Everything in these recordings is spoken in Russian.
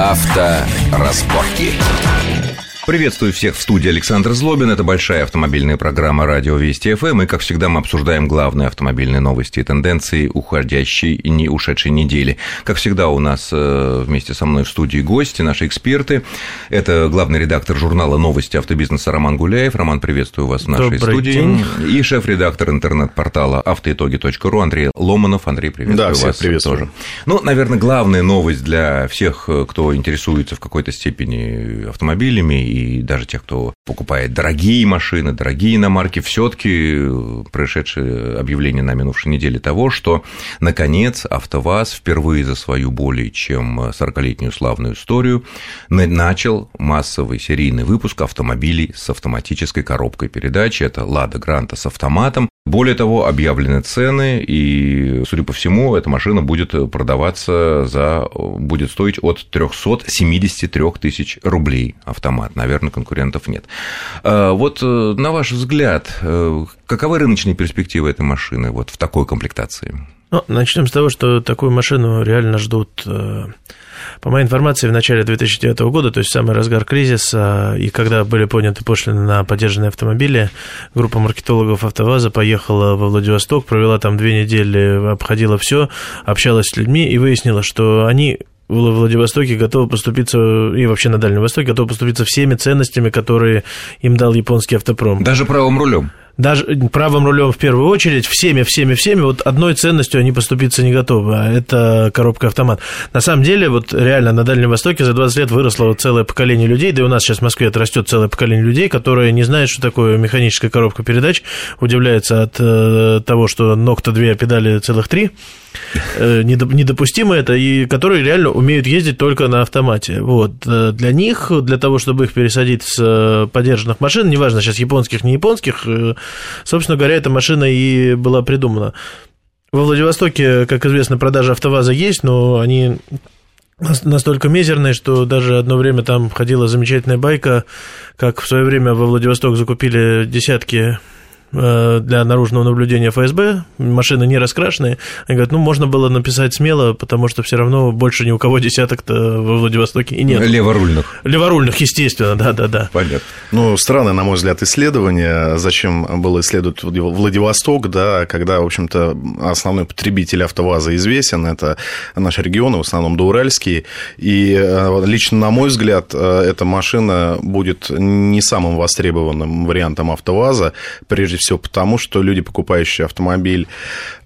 Авторазборки. Приветствую всех в студии Александр Злобин. Это большая автомобильная программа «Радио Вести ФМ». И, как всегда, мы обсуждаем главные автомобильные новости и тенденции уходящей и не ушедшей недели. Как всегда, у нас э, вместе со мной в студии гости, наши эксперты. Это главный редактор журнала «Новости автобизнеса» Роман Гуляев. Роман, приветствую вас в нашей Добрый студии. День. И шеф-редактор интернет-портала автоитоги.ру Андрей Ломанов. Андрей, приветствую Да, вас всех приветствую. тоже. Ну, наверное, главная новость для всех, кто интересуется в какой-то степени автомобилями и даже тех, кто покупает дорогие машины, дорогие иномарки, все-таки происшедшее объявление на минувшей неделе того, что, наконец, АвтоВАЗ впервые за свою более чем 40-летнюю славную историю на- начал массовый серийный выпуск автомобилей с автоматической коробкой передач. Это «Лада Гранта» с автоматом. Более того, объявлены цены, и, судя по всему, эта машина будет продаваться за, будет стоить от 373 тысяч рублей автомат. Наверное, конкурентов нет. А Вот э, на ваш взгляд, э, каковы рыночные перспективы этой машины вот в такой комплектации? Ну, начнем с того, что такую машину реально ждут, э, по моей информации, в начале 2009 года, то есть самый разгар кризиса, и когда были подняты пошлины на поддержанные автомобили, группа маркетологов АвтоВАЗа поехала во Владивосток, провела там две недели, обходила все, общалась с людьми и выяснила, что они в Владивостоке готовы поступиться, и вообще на Дальнем Востоке готовы поступиться всеми ценностями, которые им дал японский автопром. Даже правым рулем. Даже правым рулем в первую очередь, всеми, всеми, всеми, вот одной ценностью они поступиться не готовы, а это коробка автомат. На самом деле, вот реально на Дальнем Востоке за 20 лет выросло вот целое поколение людей, да и у нас сейчас в Москве растет целое поколение людей, которые не знают, что такое механическая коробка передач, удивляются от э, того, что ног-то две, а педали целых три. Э, недоп- недопустимо это, и которые реально умеют ездить только на автомате. Вот. Э, Для них, для того, чтобы их пересадить с э, подержанных машин, неважно сейчас японских, не японских, э, собственно говоря, эта машина и была придумана. Во Владивостоке, как известно, продажи АвтоВАЗа есть, но они нас- настолько мизерные, что даже одно время там ходила замечательная байка, как в свое время во Владивосток закупили десятки для наружного наблюдения ФСБ, машины не раскрашенные. Они говорят, ну, можно было написать смело, потому что все равно больше ни у кого десяток-то во Владивостоке и нет. Леворульных. Леворульных, естественно, да-да-да. Понятно. Ну, странное, на мой взгляд, исследование. Зачем было исследовать Владив- Владивосток, да, когда, в общем-то, основной потребитель АвтоВАЗа известен, это наши регионы, в основном доуральские. И э, лично, на мой взгляд, э, эта машина будет не самым востребованным вариантом АвтоВАЗа, прежде всего потому, что люди, покупающие автомобиль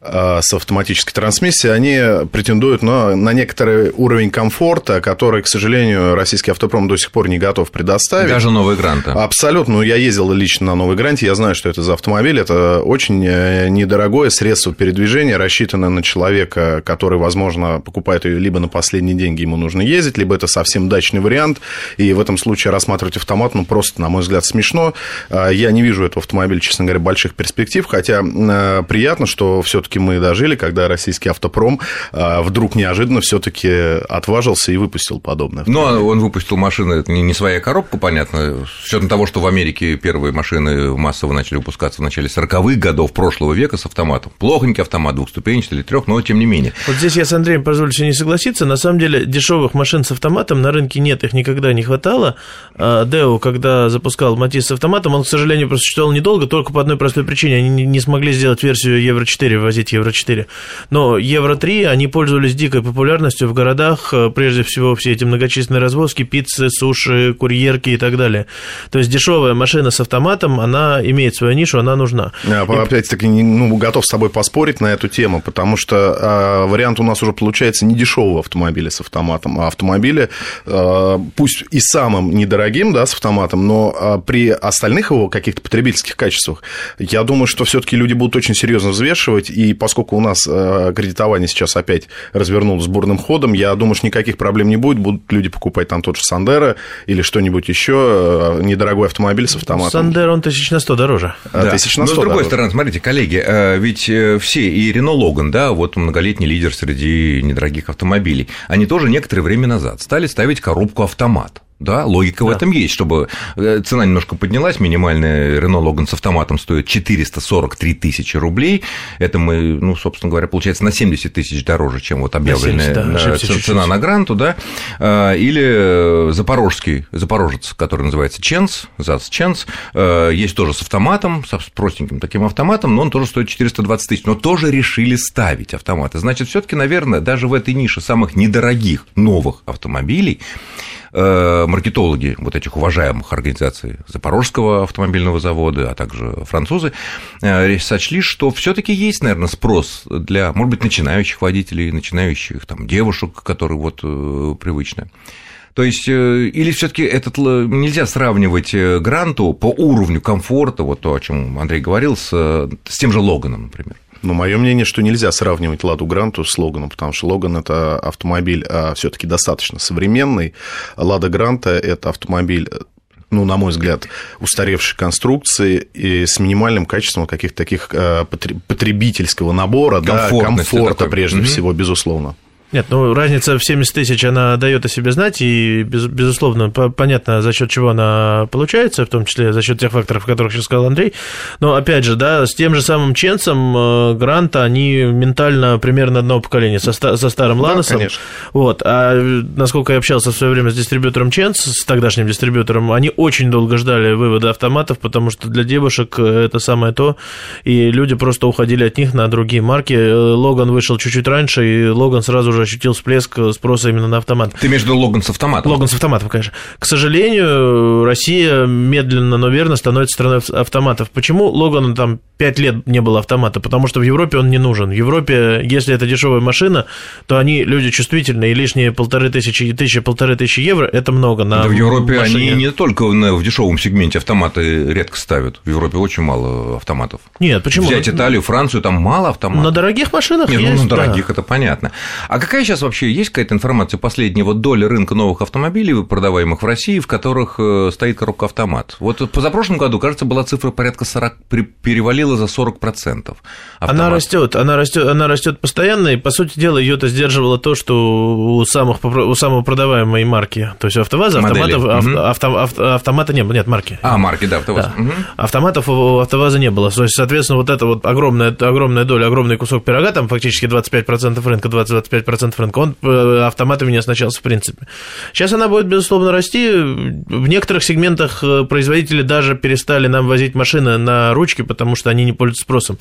э, с автоматической трансмиссией, они претендуют на, на некоторый уровень комфорта, который, к сожалению, российский автопром до сих пор не готов предоставить. Даже новые гранты. Абсолютно. Ну, я ездил лично на Новой Гранте, я знаю, что это за автомобиль. Это очень э, недорогое средство передвижения, рассчитанное на человека, который, возможно, покупает ее либо на последние деньги, ему нужно ездить, либо это совсем дачный вариант. И в этом случае рассматривать автомат, ну, просто, на мой взгляд, смешно. А, Я не вижу этого автомобиля, честно говоря, больших перспектив, хотя э, приятно, что все-таки мы дожили, когда российский автопром э, вдруг неожиданно все-таки отважился и выпустил подобное. Ну, а он выпустил машины, это не не своя коробка, понятно, с учетом того, что в Америке первые машины массово начали выпускаться в начале 40-х годов прошлого века с автоматом. Плохонький автомат, двухступенчатый или трех, но тем не менее. Вот здесь я с Андреем позволю себе не согласиться. На самом деле дешевых машин с автоматом на рынке нет, их никогда не хватало. А Део, когда запускал Матис с автоматом, он, к сожалению, просуществовал недолго, только по одной простой причине. Они не- смогли сделать версию Евро-4, возить Евро-4. Но Евро-3, они пользовались дикой популярностью в городах, э, прежде всего все эти многочисленные развозки, пиццы, суши, курьерки и так далее. То есть дешевая машина с автоматом, она имеет свою нишу, она нужна. А, Опять-таки, не- ну, готов с тобой поспорить на эту тему, потому что а, вариант у нас уже получается не дешевого автомобиля с автоматом, а автомобиля, а, пусть и самым недорогим, да, с автоматом, но а, при остальных его каких-то потребительских качествах, я думаю, что все-таки люди будут очень серьезно взвешивать, и поскольку у нас а, кредитование сейчас опять развернулось сборным ходом, я думаю, что никаких проблем не будет, будут люди покупать там тот же Сандера или что-нибудь еще, а, недорогой автомобиль с автоматом. Сандер, он тысяч на сто дороже. А, Да. тысяч на Но с 100 другой дороже. стороны, смотрите, коллеги, э, ведь э, все, и Рено Логан, да, вот многолетний лидер среди недорогих автомобилей, они тоже некоторое время назад стали ставить коробку автомат. Да, логика да. в этом есть, чтобы э, цена немножко поднялась, минимальная Renault Logan с автоматом стоит 443 тысячи рублей, это мы, ну, собственно говоря, получается на 70 тысяч дороже, чем вот объявленная 70, да, цена чуть-чуть. на Гранту, да, а, или запорожский, запорожец, который называется Ченс, ЗАЗ Ченс, э, есть тоже с автоматом, с простеньким таким автоматом, но он тоже стоит 420 тысяч, но тоже решили ставить автоматы. Значит, все таки наверное, даже в этой нише самых недорогих новых автомобилей Э, маркетологи вот этих уважаемых организаций Запорожского автомобильного завода, а также французы, э, сочли, что все таки есть, наверное, спрос для, может быть, начинающих водителей, начинающих там, девушек, которые вот э, привычны. То есть, или все-таки этот нельзя сравнивать гранту по уровню комфорта, вот то, о чем Андрей говорил, с, с тем же Логаном, например. Ну, мое мнение, что нельзя сравнивать Ладу Гранту с Логаном, потому что Логан это автомобиль а, все-таки достаточно современный. Лада Гранта это автомобиль ну, на мой взгляд, устаревшей конструкции и с минимальным качеством каких-то таких а, потребительского набора, да, комфорта, такой. прежде угу. всего, безусловно. Нет, ну разница в 70 тысяч, она дает о себе знать, и, без, безусловно, понятно, за счет чего она получается, в том числе за счет тех факторов, о которых сейчас сказал Андрей. Но, опять же, да, с тем же самым Ченсом э, Гранта, они ментально примерно одного поколения, со, со старым Ланосом. Да, Вот, а насколько я общался в свое время с дистрибьютором Ченс, с тогдашним дистрибьютором, они очень долго ждали вывода автоматов, потому что для девушек это самое то, и люди просто уходили от них на другие марки. Э, Логан вышел чуть-чуть раньше, и Логан сразу же ощутил всплеск спроса именно на автомат. Ты между Логан с автоматом? Логан с автоматом, конечно. К сожалению, Россия медленно, но верно становится страной автоматов. Почему Логану там 5 лет не было автомата? Потому что в Европе он не нужен. В Европе, если это дешевая машина, то они люди чувствительные, и лишние полторы тысячи, тысячи, полторы тысячи евро – это много на Да в Европе машине. они не только в дешевом сегменте автоматы редко ставят. В Европе очень мало автоматов. Нет, почему? Взять Италию, Францию, там мало автоматов. На дорогих машинах Нет, есть, ну, на дорогих да. это понятно. А какая сейчас вообще есть какая-то информация последнего доли рынка новых автомобилей, продаваемых в России, в которых э, стоит коробка автомат? Вот позапрошлом году, кажется, была цифра порядка 40, перевалила за 40%. Автомат. Она растет, она растет, она растет постоянно, и, по сути дела, ее то сдерживало то, что у, самых, у самого продаваемой марки, то есть АвтоВАЗа автоматов, угу. авто, авто, автомата не было, нет, марки. А, марки, да, АвтоВАЗ. Да. Угу. Автоматов у АвтоВАЗа не было, то есть, соответственно, вот это вот огромная, огромная доля, огромный кусок пирога, там фактически 25% рынка, 20-25% рынка, он э, автоматами не оснащался в принципе. Сейчас она будет, безусловно, расти. В некоторых сегментах э, производители даже перестали нам возить машины на ручки, потому что они не пользуются спросом.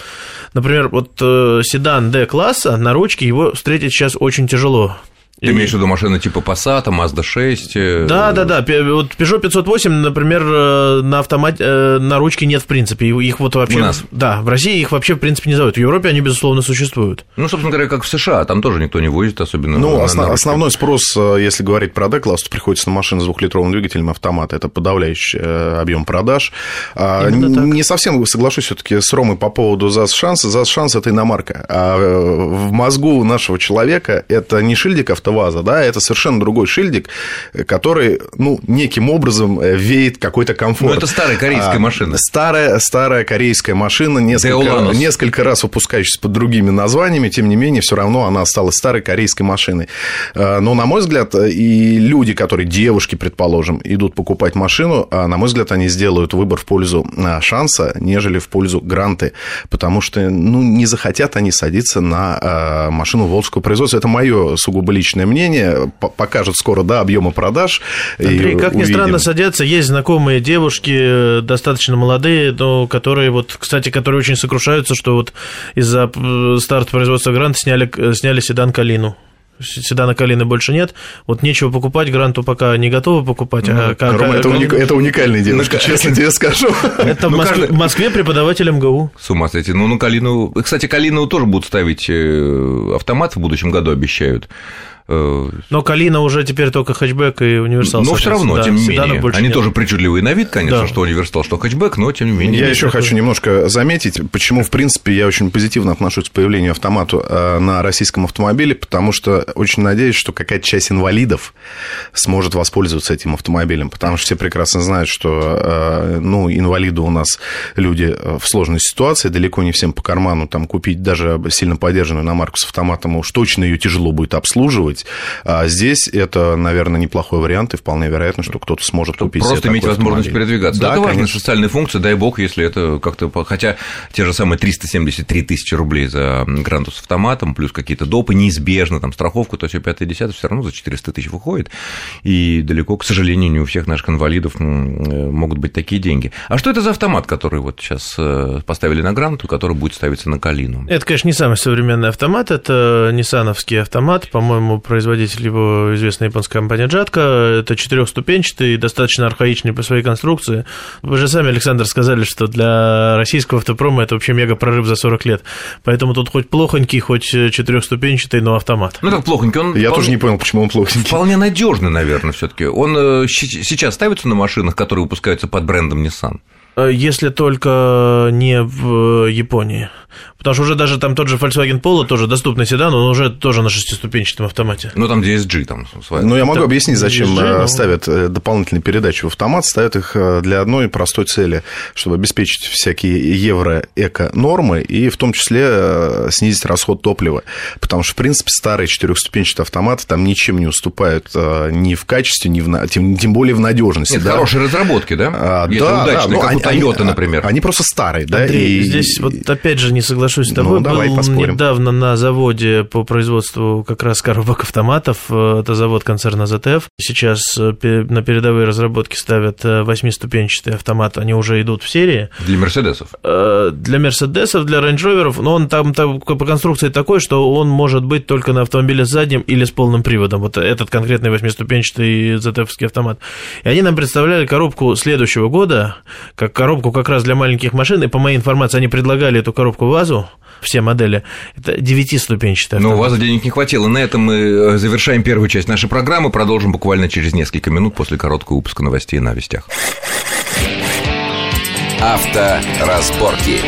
Например, вот э, седан D-класса на ручке его встретить сейчас очень тяжело. Ты имеешь в виду машины типа Passat, Mazda 6? Э, да, да, да. Вот Peugeot 508, например, э, на автомате, э, на ручке нет в принципе. Их вот вообще... У нас? Да, в России их вообще в принципе не зовут. В Европе они, безусловно, существуют. Ну, собственно говоря, как в США, там тоже никто не возит, особенно... Ну, на, основ, на основной спрос, если говорить про D-класс, то приходится на машины с двухлитровым двигателем автомата. Это подавляющий объем продаж. А, не совсем соглашусь все таки с Ромой по поводу ЗАЗ Шанса. ЗАЗ Шанс – это иномарка. А в мозгу нашего человека это не шильдик авто ВАЗа, да, это совершенно другой шильдик, который, ну, неким образом э, веет какой-то комфорт. Ну, это старая корейская а, машина. Старая, старая корейская машина, несколько, несколько раз выпускающаяся под другими названиями, тем не менее, все равно она осталась старой корейской машиной. А, но, на мой взгляд, и люди, которые, девушки, предположим, идут покупать машину, а, на мой взгляд, они сделают выбор в пользу а, шанса, нежели в пользу гранты, потому что, ну, не захотят они садиться на машину волжского производства. Это мое сугубо личное личное мнение, покажет скоро, да, объемы продаж. Андрей, как ни странно, садятся, есть знакомые девушки, достаточно молодые, но которые вот, кстати, которые очень сокрушаются, что вот из-за старта производства гранта сняли, сняли седан Калину седана Калины больше нет, вот нечего покупать, Гранту пока не готовы покупать. Ну, а, Рома, это, уник, это уникальная девушка, ну, честно тебе скажу. Это ну, в Москве, каждый... Москве преподаватель МГУ. С ума сойти. Ну, ну, Калину... Кстати, Калину тоже будут ставить э, автомат в будущем году, обещают. Э, Но Калина уже теперь только хэтчбэк и универсал. Но все равно, да, тем не менее. Они нет. тоже причудливые на вид, конечно, да. что универсал, что хэтчбэк, но тем не менее. Я еще хочу немножко заметить, почему, в принципе, я очень позитивно отношусь к появлению автомату э, на российском автомобиле, потому что очень надеюсь, что какая-то часть инвалидов сможет воспользоваться этим автомобилем, потому что все прекрасно знают, что э, ну, инвалиды у нас люди в сложной ситуации, далеко не всем по карману там купить даже сильно поддержанную иномарку с автоматом, уж точно ее тяжело будет обслуживать, быть. А здесь это, наверное, неплохой вариант, и вполне вероятно, что кто-то сможет купить Просто иметь возможность автомобиль. передвигаться. Да, это важная конечно. социальная функция, дай бог, если это как-то... Хотя те же самые 373 тысячи рублей за грантус с автоматом, плюс какие-то допы, неизбежно, там, страховку, то все 5 10 все равно за 400 тысяч выходит, и далеко, к сожалению, не у всех наших инвалидов э, могут быть такие деньги. А что это за автомат, который вот сейчас э, поставили на гранту, который будет ставиться на Калину? Это, конечно, не самый современный автомат, это ниссановский автомат, по-моему, производитель его известная японская компания Джатка, это четырехступенчатый, достаточно архаичный по своей конструкции. Вы же сами, Александр, сказали, что для российского автопрома это вообще мега прорыв за 40 лет, поэтому тут хоть плохонький, хоть четырехступенчатый, но автомат. Ну, так плохонький. Он Я вполне- тоже не понял, почему он плохенький. Вполне надежный, наверное, все-таки. Он э, сейчас ставится на машинах, которые выпускаются под брендом Nissan. Э, Если только не в Японии. Потому что уже даже там тот же Volkswagen Polo, тоже доступный седан, он уже тоже на шестиступенчатом автомате. Ну, там DSG там своя. Ну, я могу Это объяснить, зачем DSG, э, ну. ставят э, дополнительные передачи в автомат. Ставят их э, для одной простой цели, чтобы обеспечить всякие евро-эко-нормы и в том числе снизить расход топлива. Потому что, в принципе, старые четырехступенчатые автоматы там ничем не уступают ни в качестве, ни в, тем, тем более в надежности. Нет, да. хорошие разработки, да? А, Если да, удачные, да, ну, как они- у Toyota, они- например. Они просто старые, да? Андрей, и- здесь вот опять же не соглашусь с Ну, тобой. давай Был поспорим. недавно на заводе по производству как раз коробок автоматов. э, Это завод концерна ZF. Сейчас э, на передовые разработки ставят э, восьмиступенчатый автомат. Они уже идут в серии. Для Мерседесов. Для Мерседесов, для Range Rover, но он там, там по конструкции такой, что он может быть только на автомобиле с задним или с полным приводом. Вот этот конкретный восьмиступенчатый ZF автомат. И они нам представляли коробку следующего года, как коробку как раз для маленьких машин, и по моей информации они предлагали эту коробку ВАЗу, все модели, это девятиступенчатый Но у автомат. вас денег не хватило. На этом мы э, завершаем первую часть нашей программы. Продолжим буквально через несколько минут после короткого выпуска новостей на вестях. Авторазборки.